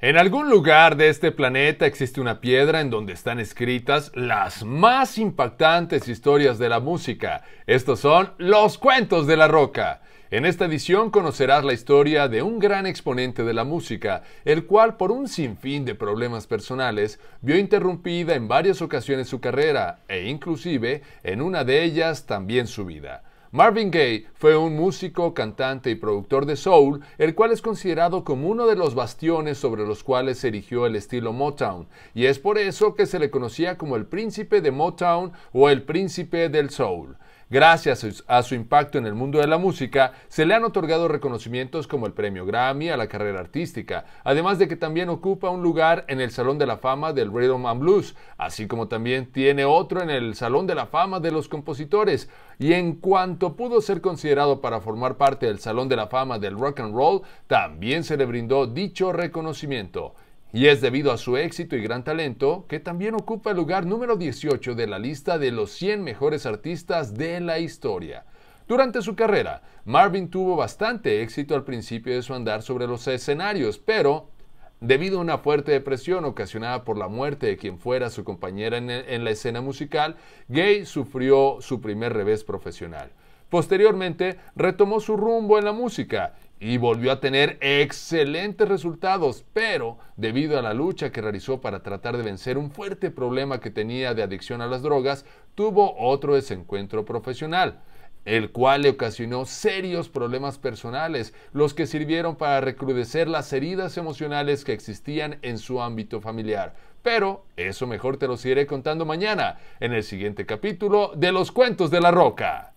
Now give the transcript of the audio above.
En algún lugar de este planeta existe una piedra en donde están escritas las más impactantes historias de la música. Estos son los cuentos de la roca. En esta edición conocerás la historia de un gran exponente de la música, el cual por un sinfín de problemas personales vio interrumpida en varias ocasiones su carrera e inclusive en una de ellas también su vida. Marvin Gaye fue un músico, cantante y productor de soul, el cual es considerado como uno de los bastiones sobre los cuales se erigió el estilo Motown, y es por eso que se le conocía como el príncipe de Motown o el príncipe del soul. Gracias a su impacto en el mundo de la música, se le han otorgado reconocimientos como el Premio Grammy a la carrera artística, además de que también ocupa un lugar en el Salón de la Fama del Rhythm and Blues, así como también tiene otro en el Salón de la Fama de los Compositores, y en cuanto pudo ser considerado para formar parte del Salón de la Fama del Rock and Roll, también se le brindó dicho reconocimiento. Y es debido a su éxito y gran talento que también ocupa el lugar número 18 de la lista de los 100 mejores artistas de la historia. Durante su carrera, Marvin tuvo bastante éxito al principio de su andar sobre los escenarios, pero debido a una fuerte depresión ocasionada por la muerte de quien fuera su compañera en, en la escena musical, Gay sufrió su primer revés profesional. Posteriormente, retomó su rumbo en la música y volvió a tener excelentes resultados, pero debido a la lucha que realizó para tratar de vencer un fuerte problema que tenía de adicción a las drogas, tuvo otro desencuentro profesional, el cual le ocasionó serios problemas personales, los que sirvieron para recrudecer las heridas emocionales que existían en su ámbito familiar. Pero eso mejor te lo seguiré contando mañana, en el siguiente capítulo de Los Cuentos de la Roca.